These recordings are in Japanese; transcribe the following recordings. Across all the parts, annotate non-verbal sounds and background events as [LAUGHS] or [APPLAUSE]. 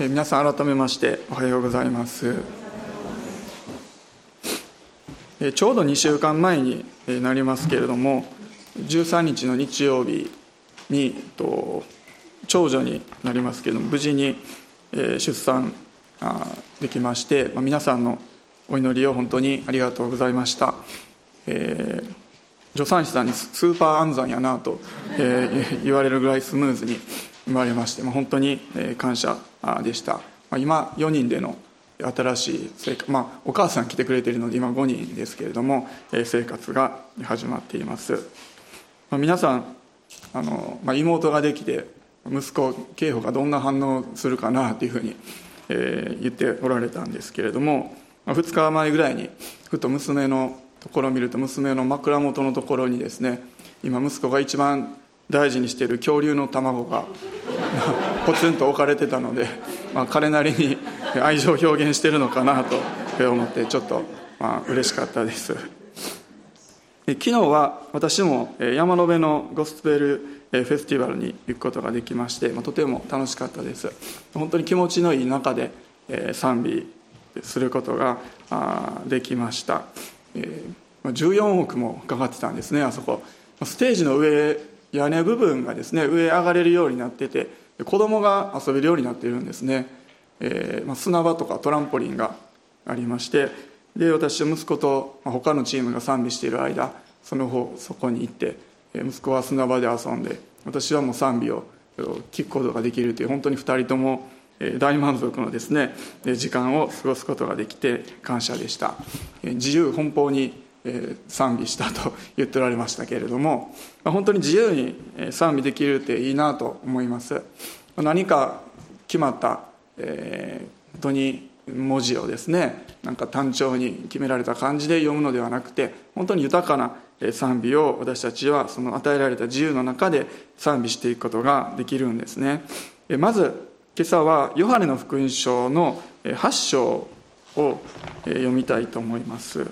皆さん改めましておはようございます。ちょうど2週間前になりますけれども13日の日曜日に長女になりますけれども無事に出産できまして皆さんのお祈りを本当にありがとうございました、え、助産師さんにスーパー安産やなと、え、言われるぐらいスムーズに生まれまして、まあ、本当に感謝でした、まあ、今4人での新しい生活、まあ、お母さん来てくれているので今5人ですけれども生活が始まっています、まあ、皆さんあの、まあ、妹ができて息子慶保がどんな反応するかなというふうに、えー、言っておられたんですけれども、まあ、2日前ぐらいにふと娘のところを見ると娘の枕元のところにですね今息子が一番大事にしている恐竜の卵が [LAUGHS] ポツンと置かれてたので、まあ、彼なりに愛情を表現してるのかなと思ってちょっとまあ嬉しかったです。昨日は私も山野辺のゴスペルフェスティバルに行くことができましてまあとても楽しかったです。本当に気持ちのいい中で賛美することができました。14億もかかってたんですねあそこ。ステージの上屋根部分がですね上上がれるようになってて子供が遊べるようになっているんですね、えー、まあ、砂場とかトランポリンがありましてで私は息子と、まあ、他のチームが賛美している間その方そこに行って息子は砂場で遊んで私はもう賛美を聞くことができるという本当に2人とも大満足のですね時間を過ごすことができて感謝でした。自由奔放に賛美したと言っておられましたけれども本当に自由に賛美できるっていいなと思います。何か決まった、えー、本当に文字をですねなんか単調に決められた感じで読むのではなくて本当に豊かな賛美を私たちはその与えられた自由の中で賛美していくことができるんですね。まず今朝はヨハネの福音書の8章を読みたいと思います。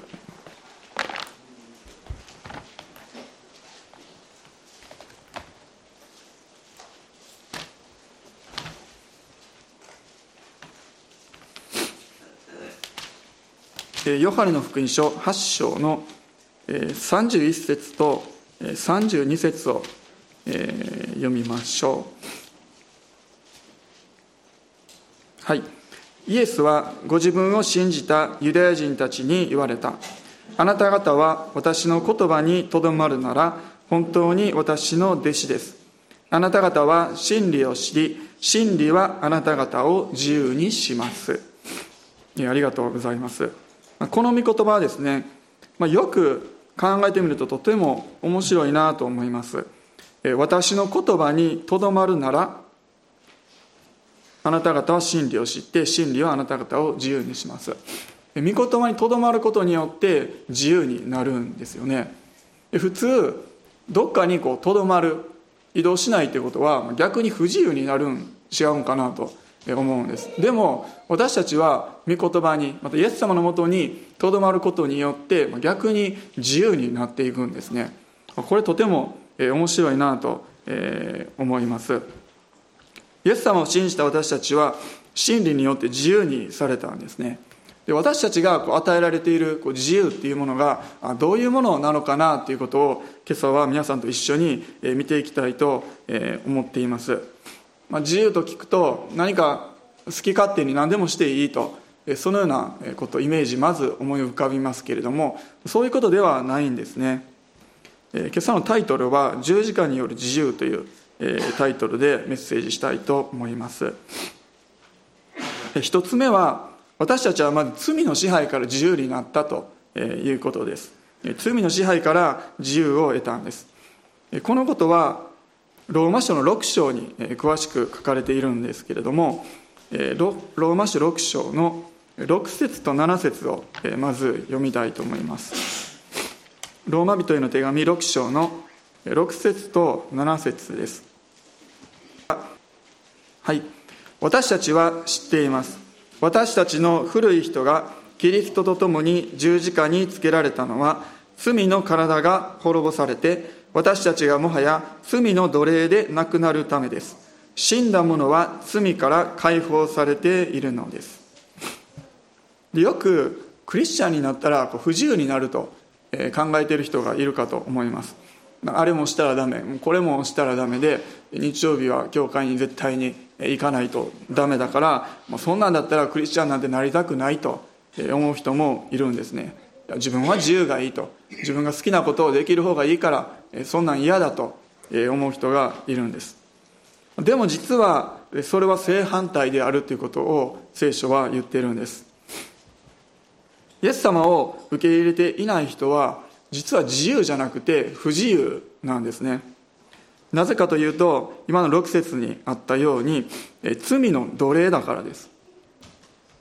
ヨハネの福音書8章の31節と32節を読みましょう。はい。イエスはご自分を信じたユダヤ人たちに言われた。あなた方は私の言葉にとどまるなら本当に私の弟子です。あなた方は真理を知り、真理はあなた方を自由にします。ありがとうございます。この御言葉はですね、まあ、よく考えてみるととても面白いなと思います。私の言葉にとどまるならあなた方は真理を知って真理はあなた方を自由にします。御言葉にとどまることによって自由になるんですよね。普通どっかにとどまる移動しないということは逆に不自由になるん違うんかなと。思うんです。でも私たちは御言葉にまたイエス様のもとにとどまることによって逆に自由になっていくんですね。これとても面白いなと思います。イエス様を信じた私たちは真理によって自由にされたんですね。で私たちがこう与えられているこう自由っていうものがどういうものなのかなということを今朝は皆さんと一緒に見ていきたいと思っています。まあ、自由と聞くと何か好き勝手に何でもしていいとそのようなことイメージまず思い浮かびますけれどもそういうことではないんですね。え今朝のタイトルは「十字架による自由」というえタイトルでメッセージしたいと思います。一つ目は私たちはまず罪の支配から自由になったということです。罪の支配から自由を得たんです。このことはローマ書の6章に詳しく書かれているんですけれどもローマ書6章の6節と7節をまず読みたいと思います。ローマ人への手紙6章の6節と7節です。はい。私たちは知っています。私たちの古い人がキリストと共に十字架につけられたのは罪の体が滅ぼされて私たちがもはや罪の奴隷でなくなるためです。死んだ者は罪から解放されているのです。でよくクリスチャンになったらこう不自由になると考えている人がいるかと思います。あれもしたらダメ。これもしたらダメで日曜日は教会に絶対に行かないとダメだからそんなんだったらクリスチャンなんてなりたくないと思う人もいるんですね。自分は自由がいいと。自分が好きなことをできる方がいいからそんなん嫌だと思う人がいるんです。でも実はそれは正反対であるということを聖書は言っているんです。イエス様を受け入れていない人は実は自由じゃなくて不自由なんですね。なぜかというと今の6節にあったように罪の奴隷だからです。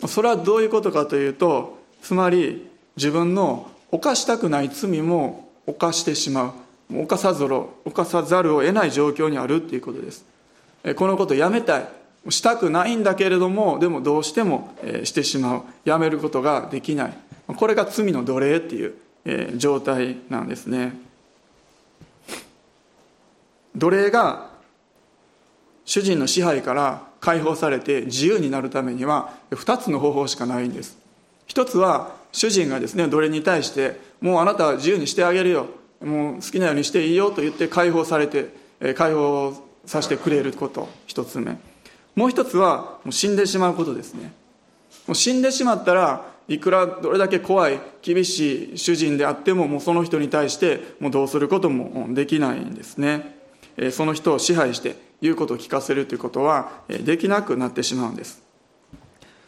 それはどういうことかというとつまり自分の犯したくない罪も犯してしまう。犯さざる犯さざるを得ない状況にあるっていうことです。このことやめたい。したくないんだけれどもでもどうしてもしてしまう。やめることができない。これが罪の奴隷っていう状態なんですね。奴隷が主人の支配から解放されて自由になるためには2つの方法しかないんです。一つは主人がですね奴隷に対してもうあなたは自由にしてあげるよ。もう好きなようにしていいよと言って解放されて解放させてくれること一つ目。もう一つはもう死んでしまうことですね。もう死んでしまったらいくらどれだけ怖い厳しい主人であってももうその人に対してもうどうすることもできないんですね。その人を支配して言うことを聞かせるということはできなくなってしまうんです。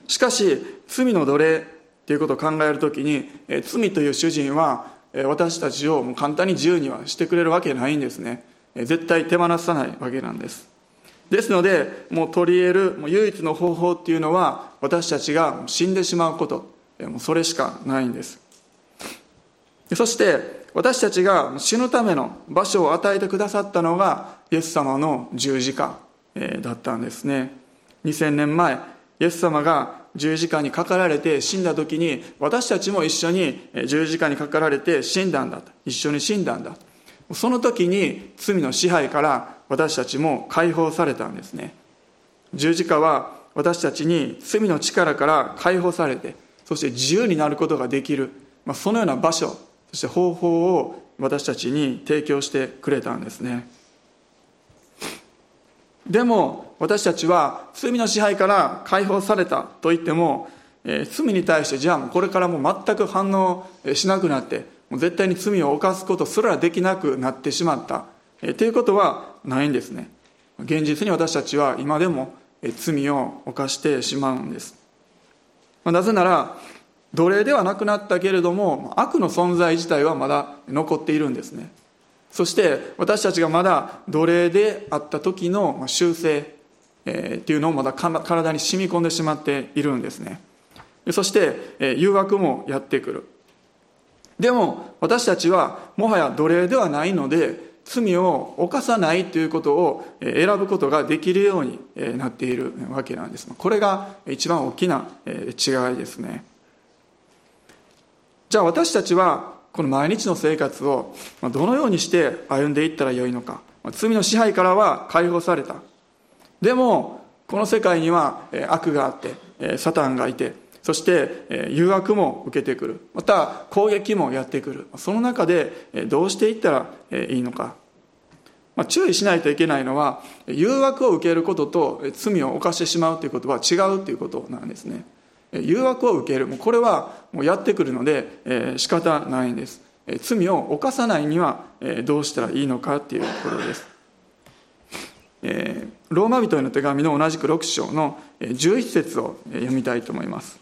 しかし罪の奴隷ということを考えるときに罪という主人は私たちをもう簡単に自由にはしてくれるわけないんですね。絶対手放さないわけなんです。ですのでもう取り得るもう唯一の方法っていうのは私たちが死んでしまうこと。もうそれしかないんです。そして私たちが死ぬための場所を与えてくださったのがイエス様の十字架だったんですね。2000年前イエス様が十字架にかかられて死んだ時に私たちも一緒に十字架にかかられて死んだんだ一緒に死んだんだその時に罪の支配から私たちも解放されたんですね。十字架は私たちに罪の力から解放されてそして自由になることができる、まあ、そのような場所そして方法を私たちに提供してくれたんですね。でも私たちは罪の支配から解放されたと言っても、えー、罪に対してじゃあこれからもう全く反応しなくなってもう絶対に罪を犯すことすらできなくなってしまった、えー、ということはないんですね。現実に私たちは今でも罪を犯してしまうんです。まあなぜなら奴隷ではなくなったけれども悪の存在自体はまだ残っているんですね。そして私たちがまだ奴隷であった時の習性っていうのをまだ体に染み込んでしまっているんですね。そして誘惑もやってくる。でも私たちはもはや奴隷ではないので罪を犯さないということを選ぶことができるようになっているわけなんです。これが一番大きな違いですね。じゃあ私たちはこの毎日の生活をどのようにして歩んでいったらよいのか。罪の支配からは解放された。でもこの世界には悪があってサタンがいてそして誘惑も受けてくる。また攻撃もやってくる。その中でどうしていったらいいのか、ま、注意しないといけないのは誘惑を受けることと罪を犯してしまうということは違うということなんですね。誘惑を受ける。これはもうやってくるので、えー、仕方ないんです。え罪を犯さないにはえどうしたらいいのかっていうとことです、えー、ローマ人への手紙の同じく6章の11節を読みたいと思います。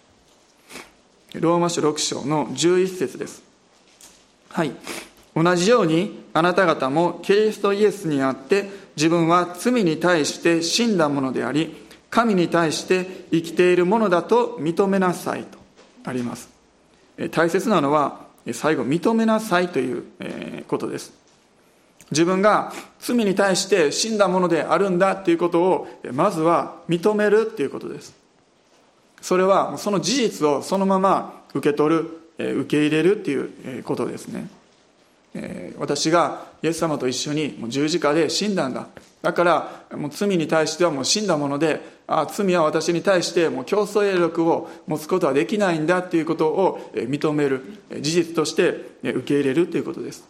ローマ書6章の11節です。はい。同じようにあなた方もキリストイエスにあって自分は罪に対して死んだものであり神に対して生きているものだと認めなさいとあります。大切なのは最後認めなさいということです。自分が罪に対して死んだものであるんだということをまずは認めるということです。それはその事実をそのまま受け取る受け入れるっていうことですね。私がイエス様と一緒に十字架で死んだんだ。だからもう罪に対してはもう死んだものであ罪は私に対してもう競争力を持つことはできないんだということを認める事実として受け入れるということです。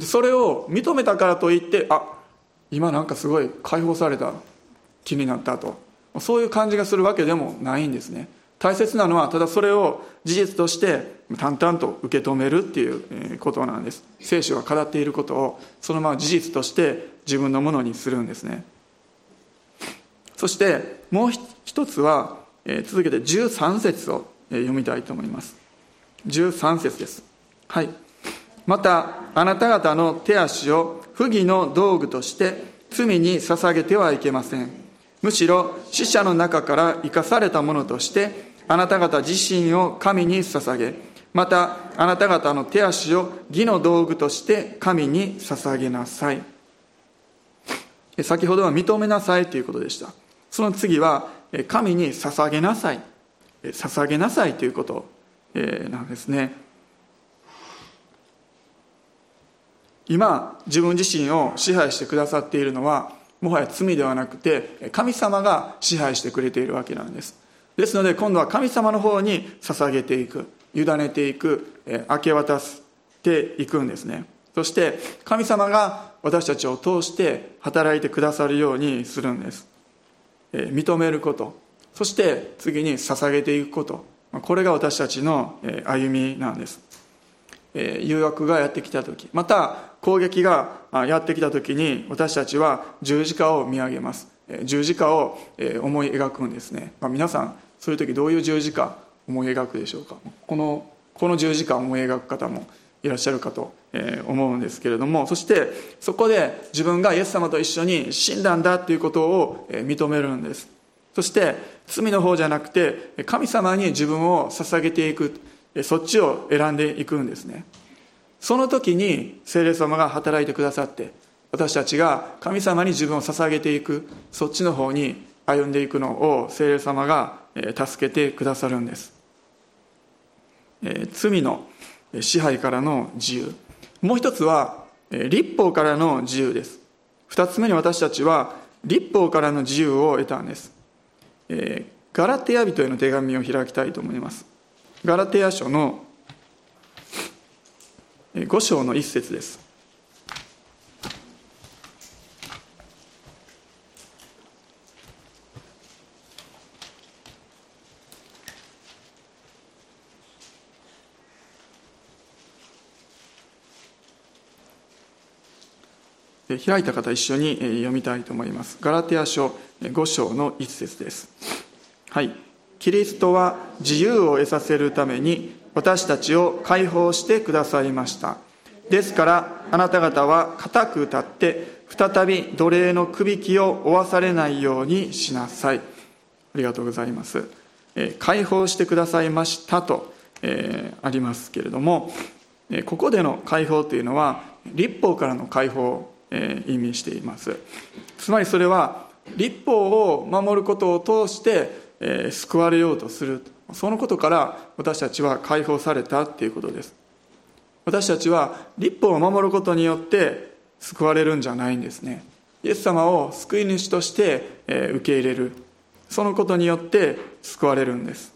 それを認めたからといってあ今なんかすごい解放された気になったと。そういう感じがするわけでもないんですね。大切なのはただそれを事実として淡々と受け止めるっていうことなんです。聖書が語っていることをそのまま事実として自分のものにするんですね。そしてもう一つは続けて13節を読みたいと思います。13節です。はい。またあなた方の手足を不義の道具として罪に捧げてはいけません。むしろ死者の中から生かされたものとしてあなた方自身を神に捧げまたあなた方の手足を義の道具として神に捧げなさい。先ほどは認めなさいということでした。その次は神に捧げなさい。捧げなさいということなんですね。今自分自身を支配してくださっているのはもはや罪ではなくて神様が支配してくれているわけなんです。ですので今度は神様の方に捧げていく委ねていく明け渡していくんですね。そして神様が私たちを通して働いてくださるようにするんです。認めること。そして次に捧げていくこと。これが私たちの歩みなんです。誘惑がやってきた時。また攻撃がやってきた時に私たちは十字架を見上げます。十字架を思い描くんですね、まあ、皆さんそういう時どういう十字架思い描くでしょうか？このこの十字架を思い描く方もいらっしゃるかと思うんですけれどもそしてそこで自分がイエス様と一緒に死んだんだということを認めるんです。そして罪の方じゃなくて神様に自分を捧げていくそっちを選んでいくんですね。その時に聖霊様が働いてくださって私たちが神様に自分を捧げていくそっちの方に歩んでいくのを聖霊様が助けてくださるんです。罪の支配からの自由。もう一つは立法からの自由です。二つ目に私たちは立法からの自由を得たんです。ガラテヤ人への手紙を開きたいと思います。ガラテヤ書の5章の一節です。開いた方一緒に読みたいと思います。ガラテヤ書5章の一節です。はい。キリストは自由を得させるために私たちを解放してくださいました。ですからあなた方は固く立って再び奴隷のくびきを負わされないようにしなさい。ありがとうございます、え解放してくださいましたと、えー、ありますけれどもここでの解放というのは立法からの解放え意味しています。つまりそれは立法を守ることを通して、え救われようとする。そのことから私たちは解放されたっていうことです。私たちは立法を守ることによって救われるんじゃないんですね。イエス様を救い主として受け入れる。そのことによって救われるんです。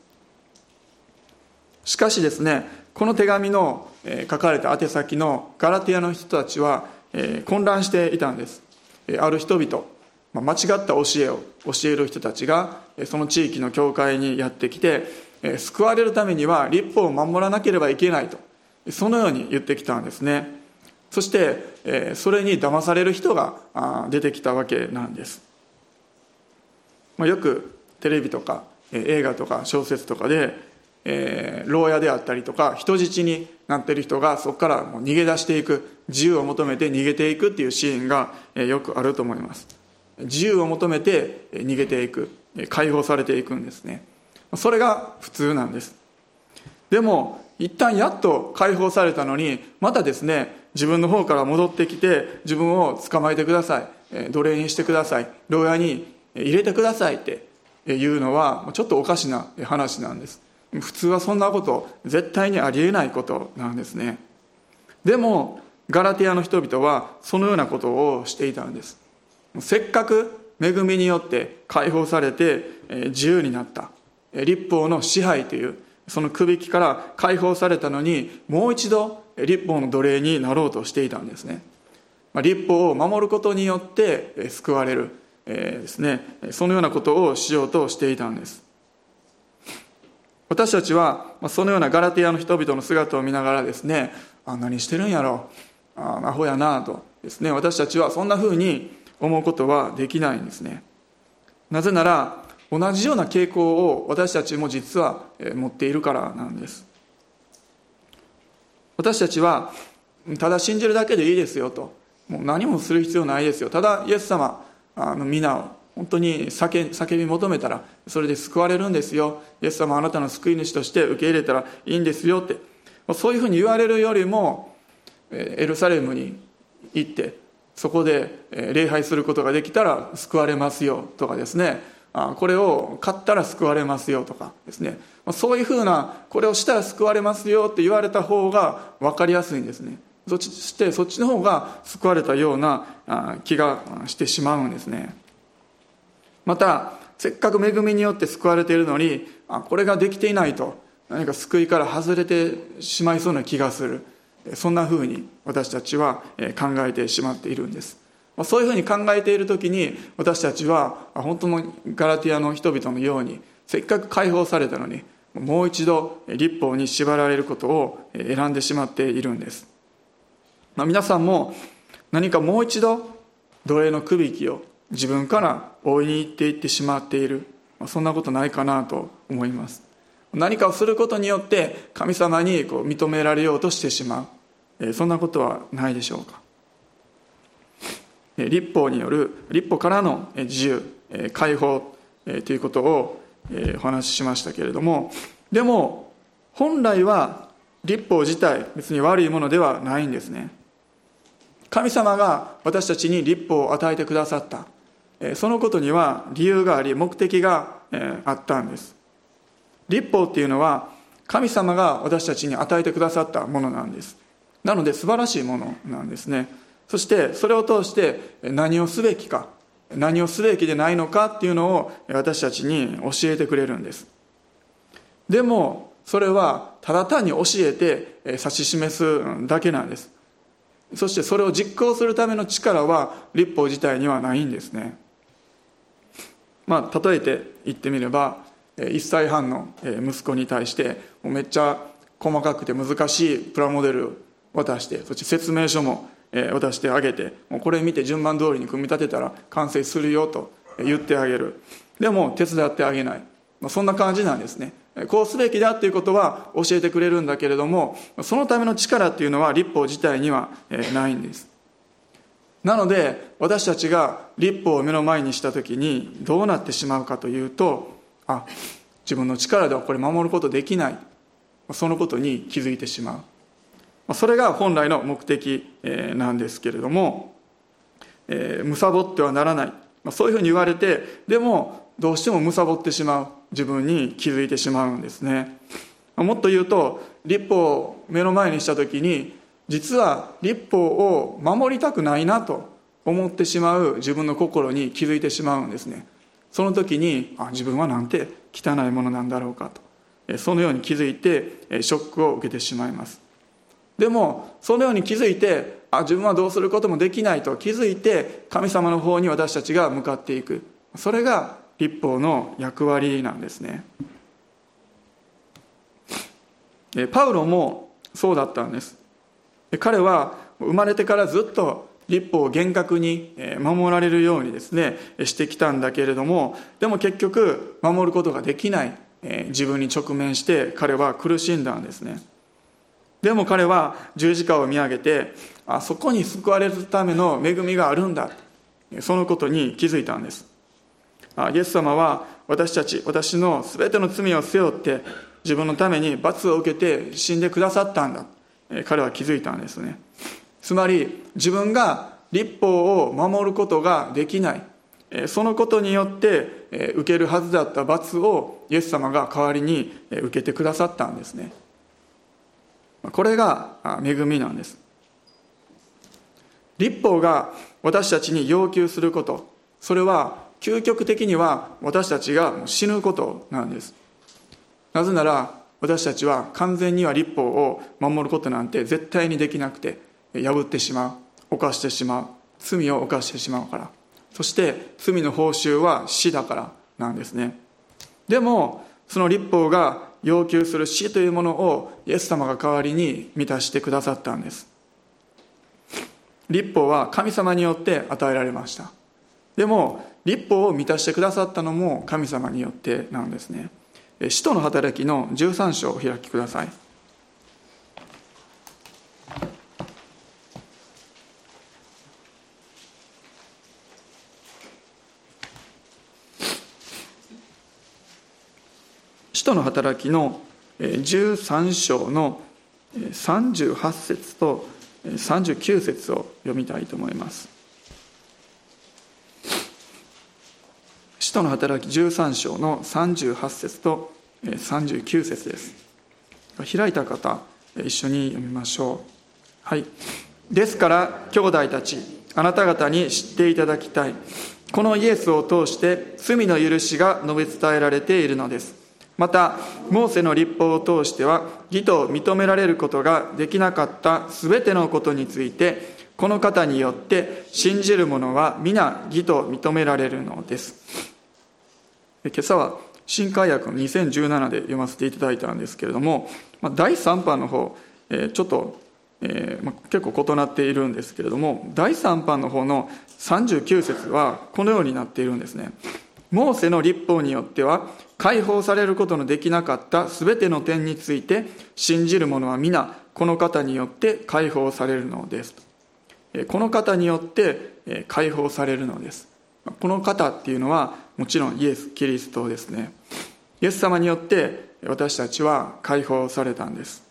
しかしですねこの手紙の書かれた宛先のガラティアの人たちはえ混乱していたんです、ある人々、間違った教えを教える人たちがその地域の教会にやってきて、救われるためには立法を守らなければいけないとそのように言ってきたんですね。そして、それに騙される人が出てきたわけなんです、よくテレビとか映画とか小説とかで、牢屋であったりとか人質になっている人がそこからもう逃げ出していく自由を求めて逃げていくっていうシーンが、よくあると思います。自由を求めて逃げていく解放されていくんですね。それが普通なんです。でも一旦やっと解放されたのにまたですね自分の方から戻ってきて自分を捕まえてください奴隷にしてください牢屋に入れてくださいっていうのはちょっとおかしな話なんです。普通はそんなこと絶対にありえないことなんですね。でもガラティアの人々はそのようなことをしていたんです。せっかく恵みによって解放されて自由になった。立法の支配というその首引きから解放されたのにもう一度立法の奴隷になろうとしていたんですね。立法を守ることによって救われる、ですね。そのようなことをしようとしていたんです。私たちはそのようなガラティアの人々の姿を見ながらですねあ何してるんやろあアホやなと。ですね私たちはそんなふうに思うことはできないんですね。なぜなら同じような傾向を私たちも実は持っているからなんです。私たちはただ信じるだけでいいですよと。もう何もする必要ないですよ。ただイエス様あの皆を本当に叫叫び求めたらそれで救われるんですよ。イエス様あなたの救い主として受け入れたらいいんですよって。そういうふうに言われるよりもエルサレムに行ってそこで礼拝することができたら救われますよとかですね。これを買ったら救われますよとかですね。そういうふうなこれをしたら救われますよって言われた方が分かりやすいんですね。そしてそっちの方が救われたような気がしてしまうんですね。またせっかく恵みによって救われているのにあこれができていないと何か救いから外れてしまいそうな気がする。そんなふうに私たちは考えてしまっているんです。そういうふうに考えている時に私たちは本当のガラティアの人々のようにせっかく解放されたのにもう一度立法に縛られることを選んでしまっているんです、まあ、皆さんも何かもう一度奴隷のくびきを自分から追いに行っていってしまっている。そんなことないかなと思います。何かをすることによって神様にこう認められようとしてしまう。そんなことはないでしょうか。立法による立法からの自由解放ということをお話ししましたけれどもでも本来は立法自体別に悪いものではないんですね。神様が私たちに立法を与えてくださった。そのことには理由があり目的があったんです。立法っていうのは神様が私たちに与えてくださったものなんです。なので素晴らしいものなんですね。そしてそれを通して何をすべきか何をすべきでないのかっていうのを私たちに教えてくれるんです。でもそれはただ単に教えて指し示すだけなんです。そしてそれを実行するための力は立法自体にはないんですね。まあ例えて言ってみれば1歳半の息子に対してめっちゃ細かくて難しいプラモデルを渡してそして説明書も渡してあげてもうこれ見て順番通りに組み立てたら完成するよと言ってあげる。でも手伝ってあげない。そんな感じなんですね。こうすべきだということは教えてくれるんだけれどもそのための力っていうのは立法自体にはないんです。なので私たちが立法を目の前にした時にどうなってしまうかというとあ自分の力ではこれ守ることできない。そのことに気づいてしまう。それが本来の目的なんですけれどもむさぼってはならない。そういうふうに言われてでもどうしてもむさぼってしまう。自分に気づいてしまうんですね。もっと言うと立法を目の前にした時に実は立法を守りたくないなと思ってしまう自分の心に気づいてしまうんですね。その時にあ自分はなんて汚いものなんだろうかと。そのように気づいてショックを受けてしまいます。でもそのように気づいてあ自分はどうすることもできないと気づいて神様の方に私たちが向かっていく。それが立法の役割なんですね。パウロもそうだったんです。彼は生まれてからずっと立法を厳格に守られるようにですねしてきたんだけれどもでも結局守ることができない自分に直面して彼は苦しんだんですね。でも彼は十字架を見上げてあそこに救われるための恵みがあるんだそのことに気づいたんです。イエス様は私たち私の全ての罪を背負って自分のために罰を受けて死んでくださったんだ。彼は気づいたんですね。つまり自分が立法を守ることができない。そのことによって受けるはずだった罰をイエス様が代わりに受けてくださったんですね。これが恵みなんです。立法が私たちに要求すること。それは究極的には私たちが死ぬことなんです。なぜなら私たちは完全には立法を守ることなんて絶対にできなくて破ってしまう犯してしまう罪を犯してしまうから。そして罪の報酬は死だからなんですね。でもその立法が要求する死というものをイエス様が代わりに満たしてくださったんです。立法は神様によって与えられました。でも立法を満たしてくださったのも神様によってなんですね。使徒の働きの13章を開きください。使徒の働きの13章の38節と39節を読みたいと思います。使徒の働き13章の38節と39節です。開いた方一緒に読みましょう。はい。ですから兄弟たちあなた方に知っていただきたい。このイエスを通して罪の許しが述べ伝えられているのです。またモーセの立法を通しては義と認められることができなかった全てのことについてこの方によって信じる者は皆義と認められるのです。今朝は新海訳2017で読ませていただいたんですけれどもま第3版の方えちょっとえー、結構異なっているんですけれども第3版の方の39節はこのようになっているんですね。モーセの立法によっては解放されることのできなかった全ての点について信じる者は皆この方によって解放されるのです。この方によって解放されるのです。この方っていうのはもちろんイエス・キリストですね。イエス様によって私たちは解放されたんです。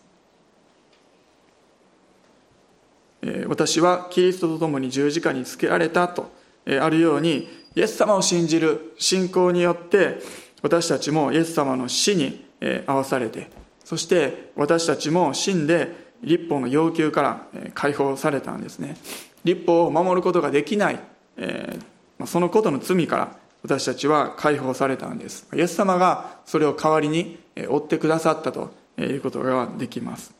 私はキリストと共に十字架につけられたとあるようにイエス様を信じる信仰によって私たちもイエス様の死に合わされてそして私たちも死んで立法の要求から解放されたんですね。立法を守ることができないそのことの罪から私たちは解放されたんです。イエス様がそれを代わりに追ってくださったということができます。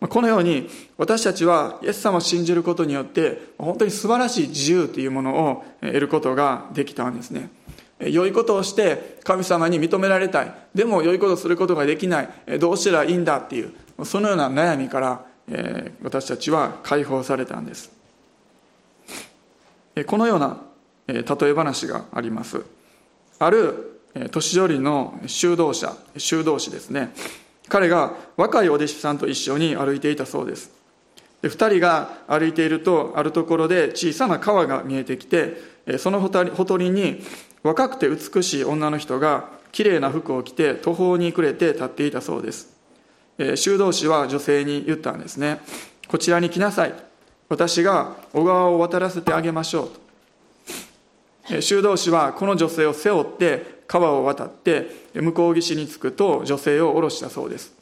このように私たちはイエス様を信じることによって本当に素晴らしい自由というものを得ることができたんですね。良いことをして神様に認められたい。でも良いことをすることができない。どうしたらいいんだっていうそのような悩みから私たちは解放されたんです。このような例え話があります。ある年寄りの修道者修道士ですね。彼が若いお弟子さんと一緒に歩いていたそうです。で2人が歩いているとあるところで小さな川が見えてきてそのほとりに若くて美しい女の人がきれいな服を着て途方に暮れて立っていたそうです。修道士は女性に言ったんですねこちらに来なさい。私が小川を渡らせてあげましょうと。修道士はこの女性を背負って川を渡って向こう岸に着くと女性を降ろしたそうです。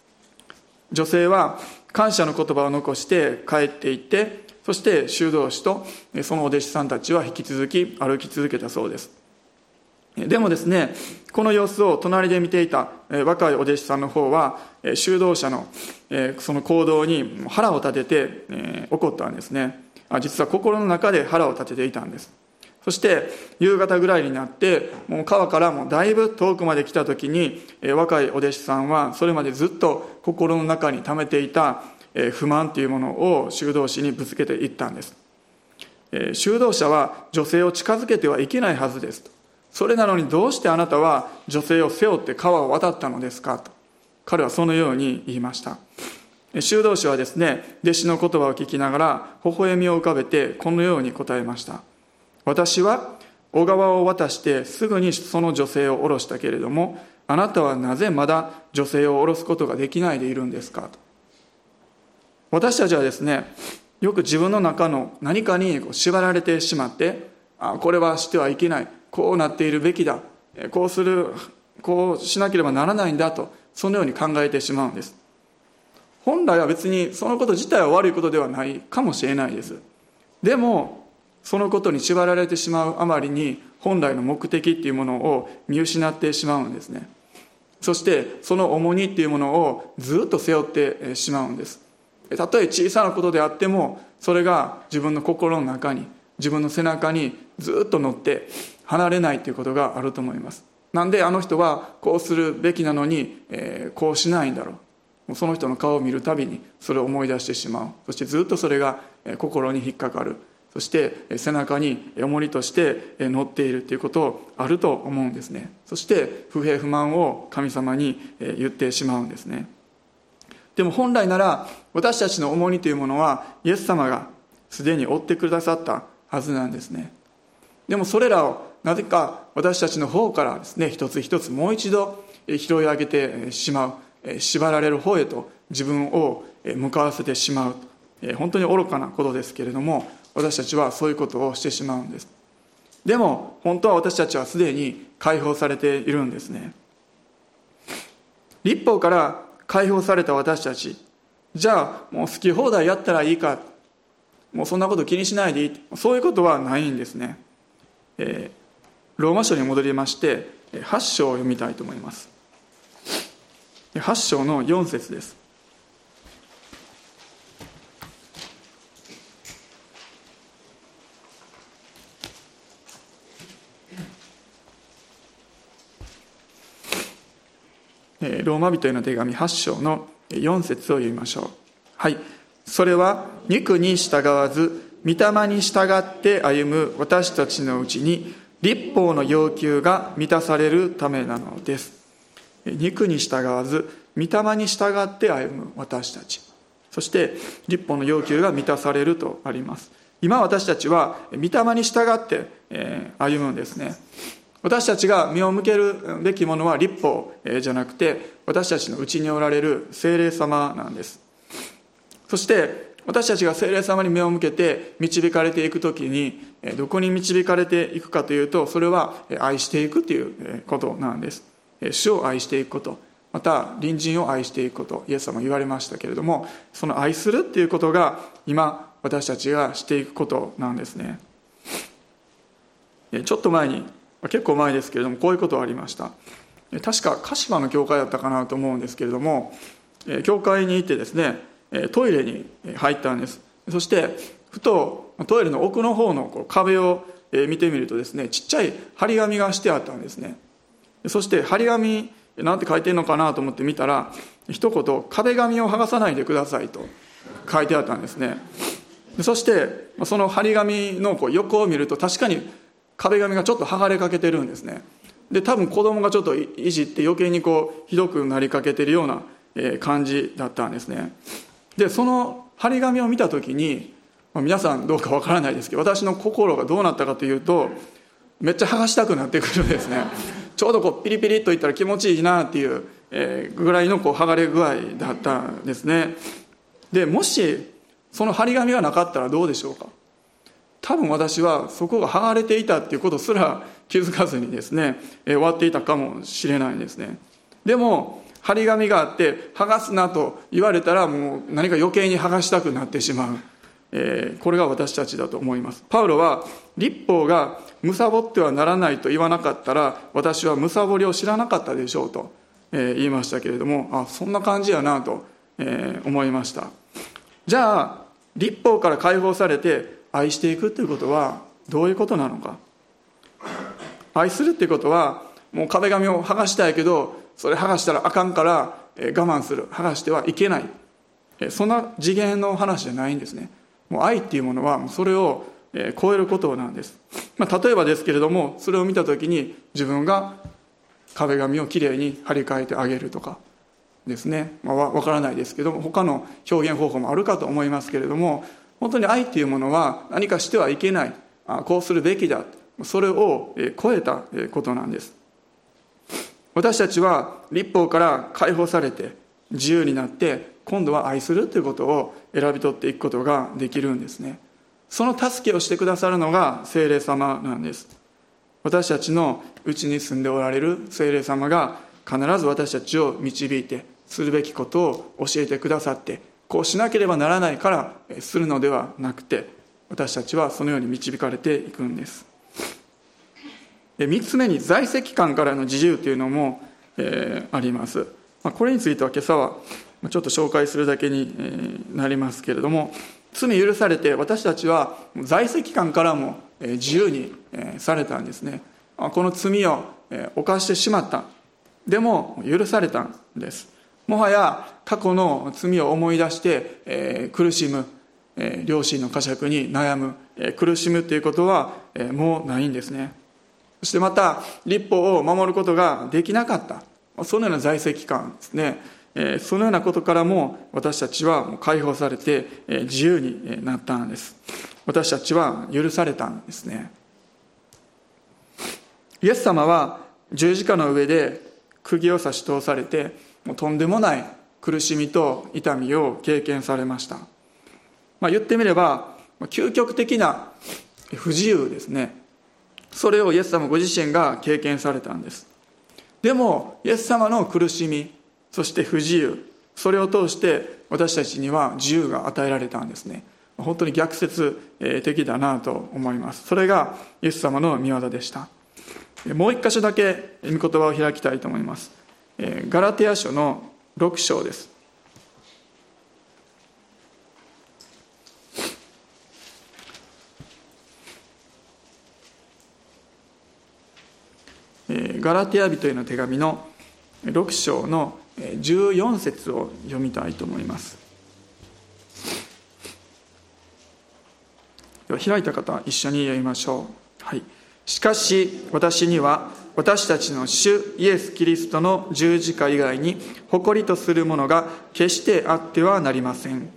女性は感謝の言葉を残して帰っていってそして修道士とそのお弟子さんたちは引き続き歩き続けたそうです。でもですねこの様子を隣で見ていた若いお弟子さんの方は修道者のその行動に腹を立てて怒ったんですね。実は心の中で腹を立てていたんです。そして夕方ぐらいになってもう川からもだいぶ遠くまで来た時に若いお弟子さんはそれまでずっと心の中に溜めていた不満というものを修道士にぶつけていったんです。修道者は女性を近づけてはいけないはずですそれなのにどうしてあなたは女性を背負って川を渡ったのですか？と。彼はそのように言いました。修道士はですね弟子の言葉を聞きながら微笑みを浮かべてこのように答えました。私は小川を渡してすぐにその女性を下ろしたけれどもあなたはなぜまだ女性を下ろすことができないでいるんですか？と。私たちはですねよく自分の中の何かに縛られてしまってあこれはしてはいけない。こうなっているべきだ。こうするこうしなければならないんだとそのように考えてしまうんです。本来は別にそのこと自体は悪いことではないかもしれないです。でもそのことに縛られてしまうあまりに本来の目的っていうものを見失ってしまうんですね。そしてその重荷っていうものをずっと背負ってしまうんです。たとえ小さなことであってもそれが自分の心の中に自分の背中にずっと乗って離れないということがあると思います。なんであの人はこうするべきなのに、えー、こうしないんだろう。その人の顔を見るたびにそれを思い出してしまう。そしてずっとそれが心に引っかかる。そして背中に重りとして乗っているということあると思うんですね。そして不平不満を神様に言ってしまうんですね。でも本来なら私たちの重荷というものはイエス様がすでに負ってくださったはずなんですね。でもそれらをなぜか私たちの方からですね一つ一つもう一度拾い上げてしまう縛られる方へと自分を向かわせてしまう本当に愚かなことですけれども私たちはそういうことをしてしまうんです。でも本当は私たちはすでに解放されているんですね。立法から解放された私たちじゃあもう好き放題やったらいいかもうそんなこと気にしないでいいそういうことはないんですね、えー、ローマ書に戻りまして8章を読みたいと思います8章の4節ですローマ人への手紙8章の4節を読みましょう。はい。それは肉に従わず、御霊に従って歩む私たちのうちに、立法の要求が満たされるためなのです。肉に従わず、御霊に従って歩む私たち。そして、立法の要求が満たされるとあります。今私たちは、御霊に従って歩むんですね。私たちが目を向けるべきものは立法じゃなくて私たちのうちにおられる精霊様なんですそして私たちが精霊様に目を向けて導かれていく時にどこに導かれていくかというとそれは愛していくということなんです。主を愛していくこと。また隣人を愛していくこと。イエス様言われましたけれどもその愛するっていうことが今私たちがしていくことなんですね。ちょっと前に結構前ですけれどもこういうことがありました。確か鹿島の教会だったかなと思うんですけれども教会に行ってですねトイレに入ったんです。そしてふとトイレの奥の方の壁を見てみるとですねちっちゃい張り紙がしてあったんですね。そして張り紙なんて書いてるのかなと思って見たら一言「壁紙を剥がさないでください」と書いてあったんですね。そしてその張り紙のこう横を見ると確かに壁紙がちょっと剥がれかけてるんですね。で多分子供がちょっといじって余計にこうひどくなりかけてるような感じだったんですね。でその張り紙を見た時に、まあ、皆さんどうかわからないですけど私の心がどうなったかというとめっちゃ剥がしたくなってくるんですね。[LAUGHS] ちょうどこうピリピリっといったら気持ちいいなっていう、ぐらいのこう剥がれ具合だったんですね。でもしその張り紙がなかったらどうでしょうか。多分私はそこが剥がれていたっていうことすら気づかずにですね、え終わっていたかもしれないですね。でも張り紙があって剥がすなと言われたらもう何か余計に剥がしたくなってしまう、えー、これが私たちだと思います。パウロは立法が貪ってはならないと言わなかったら私は貪りを知らなかったでしょうと、えー、言いましたけれどもあそんな感じやなと、えー、思いました。じゃあ立法から解放されて愛していくということはどういうことなのか。愛するっていうことはもう壁紙を剥がしたいけどそれ剥がしたらあかんから我慢する。剥がしてはいけない。そんな次元の話じゃないんですね。もう愛っていうものはそれを超えることなんです、まあ、例えばですけれどもそれを見た時に自分が壁紙をきれいに張り替えてあげるとかですね、まあ、分からないですけども他の表現方法もあるかと思いますけれども本当に愛っていうものは何かしてはいけない。こうするべきだ。それを超えたことなんです。私たちは立法から解放されて自由になって今度は愛するということを選び取っていくことができるんですね。その助けをしてくださるのが精霊様なんです。私たちのうちに住んでおられる精霊様が必ず私たちを導いてするべきことを教えてくださってこうしなければならないからするのではなくて私たちはそのように導かれていくんです。3つ目に在籍感からの自由というのも、えー、あります、まあ、これについては今朝はちょっと紹介するだけになりますけれども罪許されて私たちは在籍感からも自由にされたんですね。この罪を犯してしまった。でも許されたんです。もはや過去の罪を思い出して苦しむ両親の呵責に悩む苦しむということはもうないんですね。そしてまた立法を守ることができなかった。そのような在籍感ですね。そのようなことからも私たちは解放されて自由になったんです。私たちは許されたんですね。イエス様は十字架の上で釘を刺し通されてもうとんでもない苦しみと痛みを経験されました、まあ、言ってみれば究極的な不自由ですね。それをイエス様ご自身が経験されたんです。でもイエス様の苦しみそして不自由それを通して私たちには自由が与えられたんですね。本当に逆説的だなと思います。それがイエス様の御業でした。もう一箇所だけ御言葉を開きたいと思います。ガラテヤ書の6章です。ガラテヤ人への手紙の6章の14節を読みたいと思います。では開いた方一緒に読みましょう。はい。しかし私には私たちの主イエス・キリストの十字架以外に誇りとするものが決してあってはなりません。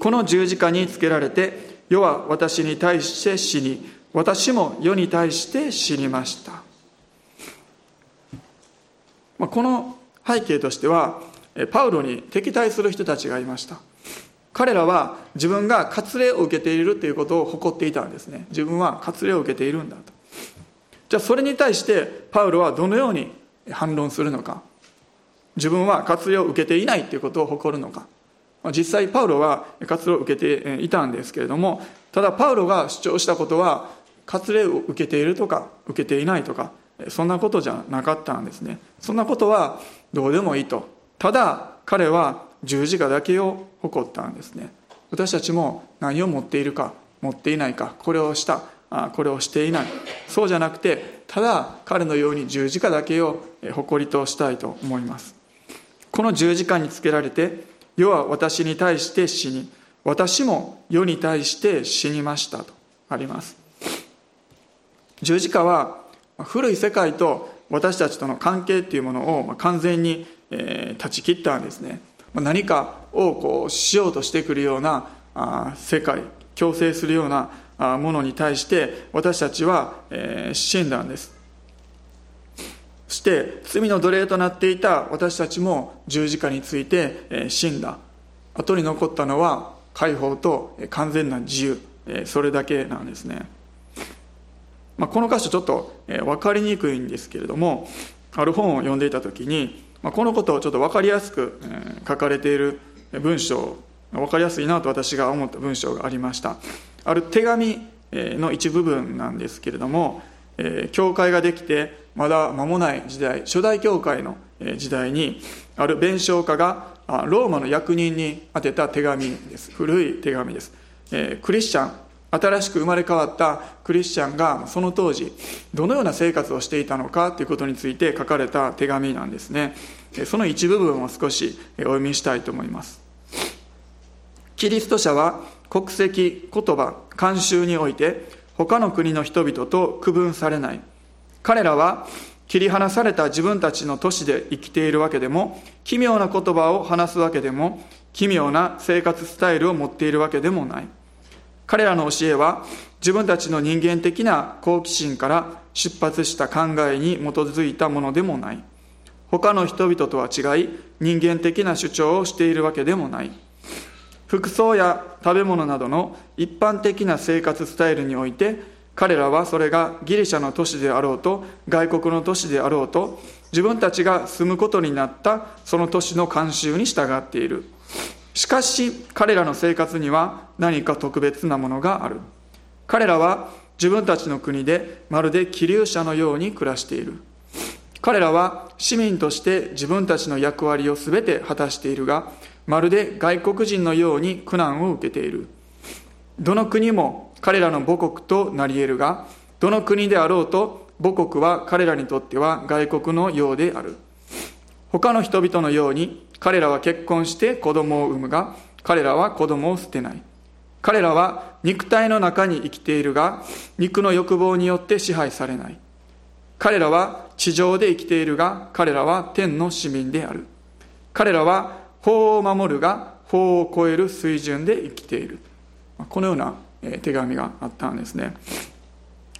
この十字架につけられて世は私に対して死に私も世に対して死にました、まあ、この背景としてはパウロに敵対する人たちがいました。彼らは自分が割礼を受けているということを誇っていたんですね。自分は割礼を受けているんだと。じゃあそれに対してパウロはどのように反論するのか。自分は割礼を受けていないということを誇るのか。実際パウロは割礼を受けていたんですけれどもただパウロが主張したことは割礼を受けているとか受けていないとかそんなことじゃなかったんですね。そんなことはどうでもいいと。ただ彼は十字架だけを誇ったんですね。私たちも何を持っているか持っていないかこれをしたこれをしていない。そうじゃなくてただ彼のように十字架だけを誇りとしたいと思います。この十字架につけられて世は私に対して死に私も世に対して死にましたとあります。十字架は古い世界と私たちとの関係っていうものを完全に断ち切ったんですね。何かをこうしようとしてくるような世界強制するようなものに対して私たちは死んだんです。そして罪の奴隷となっていた私たちも十字架について死んだ。後に残ったのは解放と完全な自由。それだけなんですね、まあ、この箇所ちょっとえ分かりにくいんですけれどもある本を読んでいた時にまこのことをちょっと分かりやすく書かれている文章分かりやすいなと私が思った文章がありました。ある手紙の一部分なんですけれどもえ教会ができてまだ間もない時代初代教会の時代にある弁償家がローマの役人に宛てた手紙です。古い手紙です。えクリスチャン新しく生まれ変わったクリスチャンがその当時どのような生活をしていたのかということについて書かれた手紙なんですねその一部分を少しお読みしたいと思いますキリスト者は国籍、言葉、慣習において他の国の人々と区分されない。彼らは切り離された自分たちの都市で生きているわけでも、奇妙な言葉を話すわけでも、奇妙な生活スタイルを持っているわけでもない。彼らの教えは自分たちの人間的な好奇心から出発した考えに基づいたものでもない。他の人々とは違い、人間的な主張をしているわけでもない。服装や食べ物などの一般的な生活スタイルにおいて彼らはそれがギリシャの都市であろうと外国の都市であろうと自分たちが住むことになったその都市の慣習に従っているしかし彼らの生活には何か特別なものがある。彼らは自分たちの国でまるで気流者のように暮らしている。彼らは市民として自分たちの役割を全て果たしているがまるで外国人のように苦難を受けている。どの国も彼らの母国となり得るがどの国であろうと母国は彼らにとっては外国のようである。他の人々のように彼らは結婚して子供を産むが彼らは子供を捨てない。彼らは肉体の中に生きているが肉の欲望によって支配されない。彼らは地上で生きているが彼らは天の市民である。彼らは法を守るが法を超える水準で生きている。このような手紙があったんですね。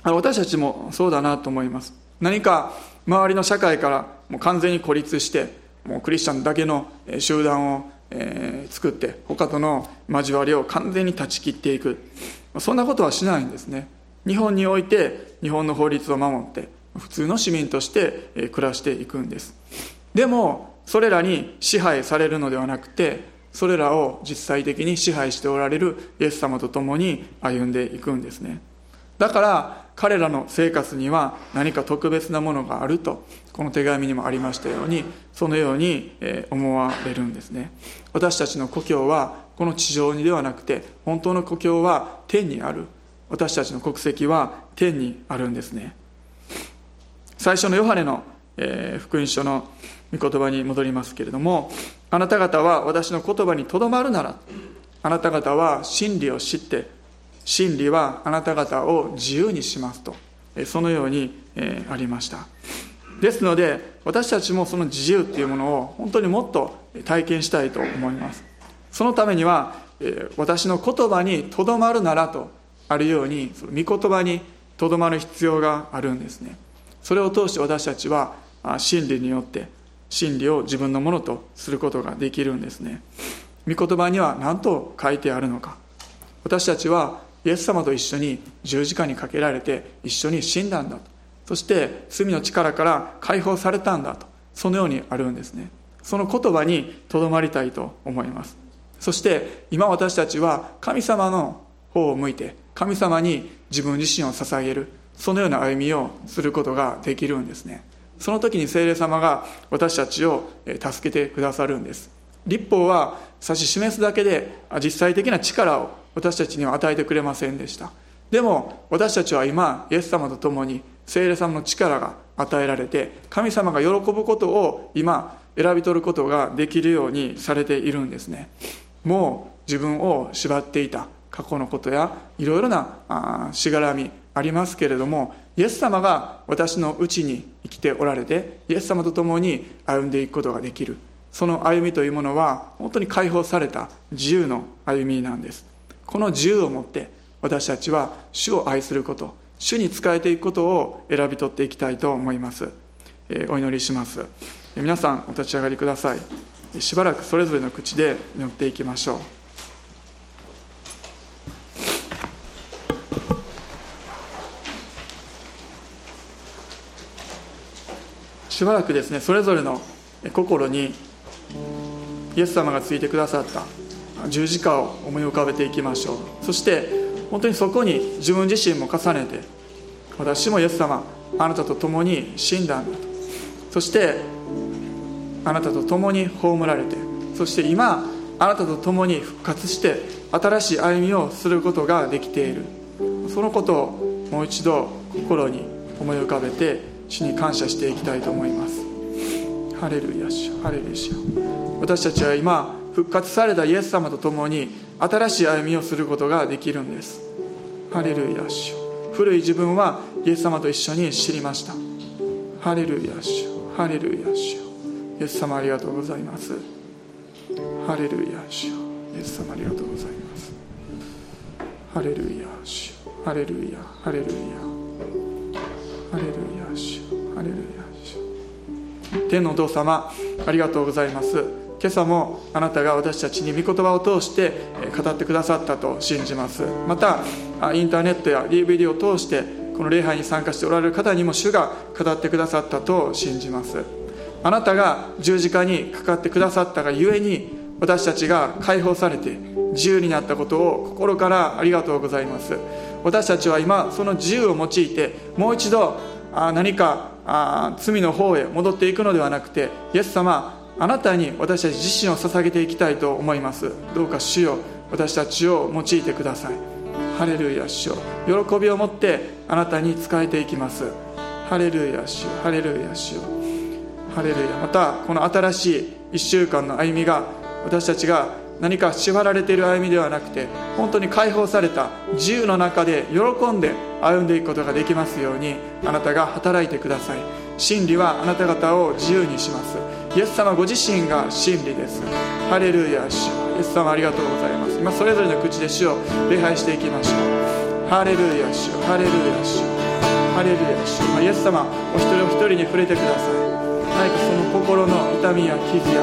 私たちもそうだなと思います。何か周りの社会からもう完全に孤立してもうクリスチャンだけの集団をえ、作って他との交わりを完全に断ち切っていく。そんなことはしないんですね。日本において日本の法律を守って普通の市民として暮らしていくんです。でもそれらに支配されるのではなくてそれらを実際的に支配しておられるイエス様と共に歩んでいくんですね。だから彼らの生活には何か特別なものがあるとこの手紙にもありましたようにそのように思われるんですね。私たちの故郷はこの地上にではなくて本当の故郷は天にある。私たちの国籍は天にあるんですね。最初のヨハネの、え福音書の御言葉に戻りますけれどもあなた方は私の言葉にとどまるならあなた方は真理を知って真理はあなた方を自由にしますと。そのようにありました。ですので私たちもその自由っていうものを本当にもっと体験したいと思います。そのためには私の言葉にとどまるならとあるようにその御言葉にとどまる必要があるんですね。それを通して私たちは真理によって真理を自分のものとすることができるんですね。御言葉には何と書いてあるのか。私たちはイエス様と一緒に十字架にかけられて一緒に死んだんだと。そして罪の力から解放されたんだと。そのようにあるんですね。その言葉にとどまりたいと思います。そして今私たちは神様の方を向いて神様に自分自身を捧げる。そのような歩みをすることができるんですね。その時に聖霊様が私たちを助けてくださるんです。立法は指し示すだけで実際的な力を私たちには与えてくれませんでした。でも私たちは今イエス様と共に聖霊様の力が与えられて神様が喜ぶことを今選び取ることができるようにされているんですね。もう自分を縛っていた過去のことやいろいろなしがらみありますけれどもイエス様が私のうちに生きておられてイエス様と共に歩んでいくことができる。その歩みというものは本当に解放された自由の歩みなんです。この自由を持って私たちは主を愛すること主に仕えていくことを選び取っていきたいと思います、えー、お祈りします。え皆さんお立ち上がりください。しばらくそれぞれの口で祈っていきましょう。しばらくですねそれぞれの心にイエス様がついてくださった。十字架を思い浮かべていきましょう。そして本当にそこに自分自身も重ねて私もイエス様あなたと共に死んだんだと。そしてあなたと共に葬られてそして今あなたと共に復活して新しい歩みをすることができている。そのことをもう一度心に思い浮かべて主に感謝していきたいと思います。ハレルヤシハレルヤシ私たちは今復活されたイエス様と共に新しい歩みをすることができるんです。ハレルヤシ古い自分はイエス様と一緒に知りました。ハレルヤシハレルヤシイエス様ありがとうございます。ハレルヤシイエス様ありがとうございます。ハレルヤシハレルヤハレルヤハレルヤシハレルヤシ天のお父様ありがとうございます。今朝もあなたが私たちに御言葉を通して語ってくださったと信じます。またインターネットや DVD を通してこの礼拝に参加しておられる方にも主が語ってくださったと信じます。あなたが十字架にかかってくださったがゆえに私たちが解放されて自由になったことを心からありがとうございます。私たちは今その自由を用いてもう一度何か罪の方へ戻っていくのではなくてイエス様あなたに私たち自身を捧げていきたいと思います。どうか主よ私たちを用いてください。ハレルヤ主よ。喜びを持ってあなたに仕えていきます。ハレルヤ主よ。ハレルヤ主よ。ハレルヤ。またこの新しい1週間の歩みが私たちが何か縛られている歩みではなくて本当に解放された自由の中で喜んで歩んでいくことができますようにあなたが働いてください。真理はあなた方を自由にします。イエス様ご自身が真理です。ハレルヤ主。イエス様ありがとうございます。今それぞれの口で主を礼拝していきましょう。ハレルヤ主。ハレルヤ主。ハレルヤ主。イエス様お一人お一人に触れてください。何かその心の痛みや傷や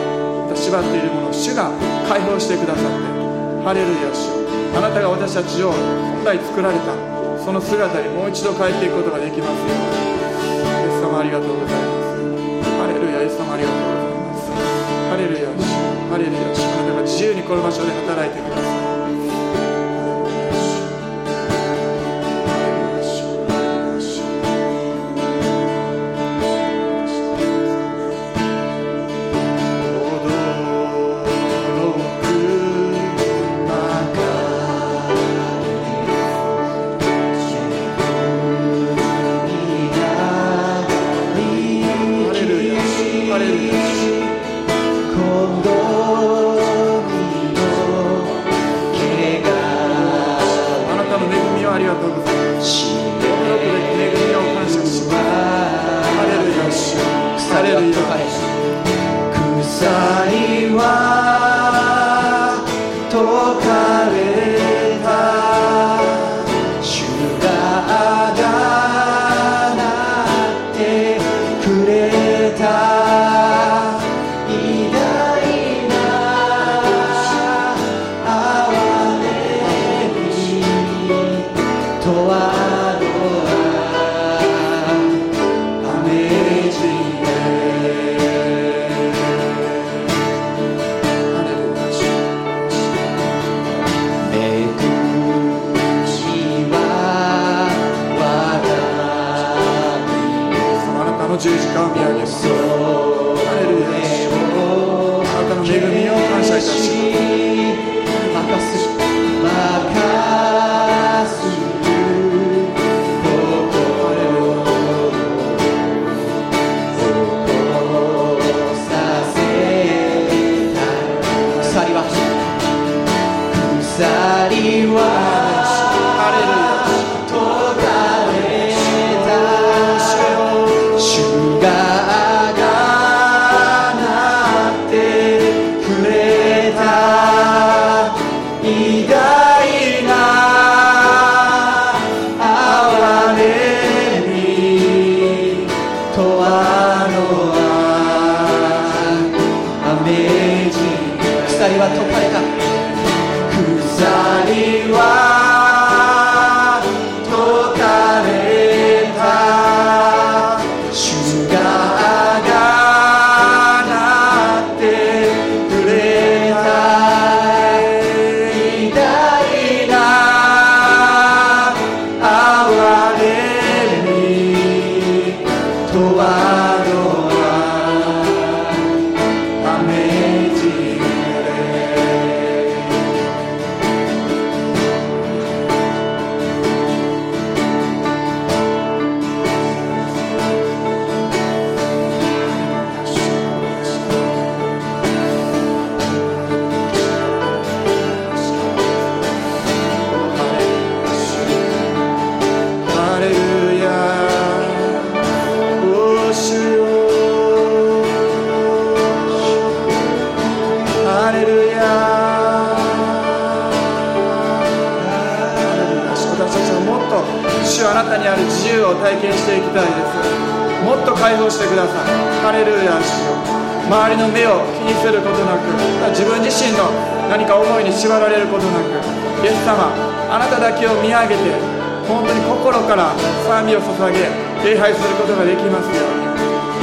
縛っているものを主が解放してくださって。ハレルヤ主。あなたが私たちを本来作られた。その姿にもう一度変えていくことができますように。イエス様ありがとうございます。ハレルヤ主ハレルヤ。主あなたが自由にこの場所で働いてください。心から賛美を捧げ礼拝することができますように。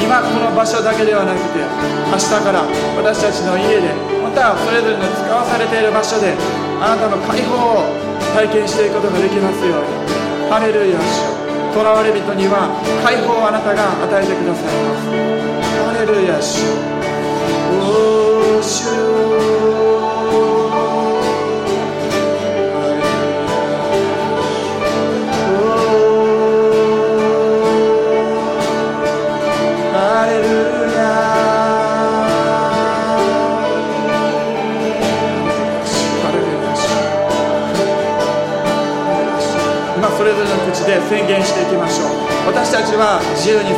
今この場所だけではなくて明日から私たちの家でまたそれぞれの使わされている場所であなたの解放を体験していくことができますように。ハレルヤ主囚われ人には解放をあなたが与えてくださいます。ハレルヤ主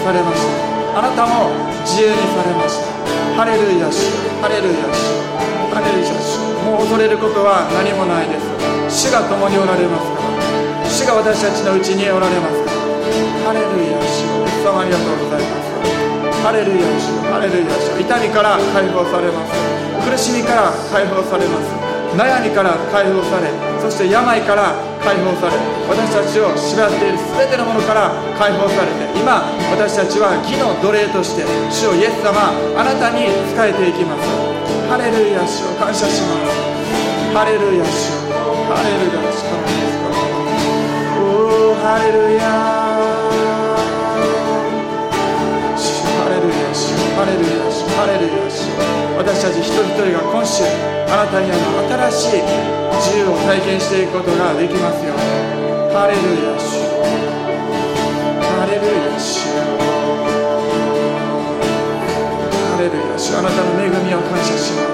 されました。あなたも自由にされました。ハレルヤ主ハレルヤ主ハレルヤ主もう恐れることは何もないです。主が共におられますから。主が私たちのうちにおられますから。ハレルヤ主イエス様ありがとうございます。ハレルヤ主ハレルヤ主痛みから解放されます。苦しみから解放されます。悩みから解放されそして病から解放され私たちを縛っている全てのものから解放されて今私たちは義の奴隷として主をイエス様あなたに仕えていきます。ハレルヤ主を感謝します。ハレルヤ主ハレルヤ主からですかおおハレルヤ。ハレルヤ主ハレルヤ主ハレルヤ主。私たち一人一人が今週あなたにある新しい自由を体験していくことができますように。ハレルヤ主あなたの恵みを感謝します。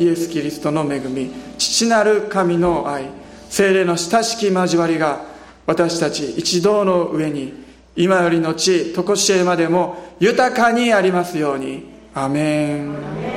イエス・キリストの恵み父なる神の愛精霊の親しき交わりが私たち一同の上に今よりの地常しえまでも豊かにありますように。アメン。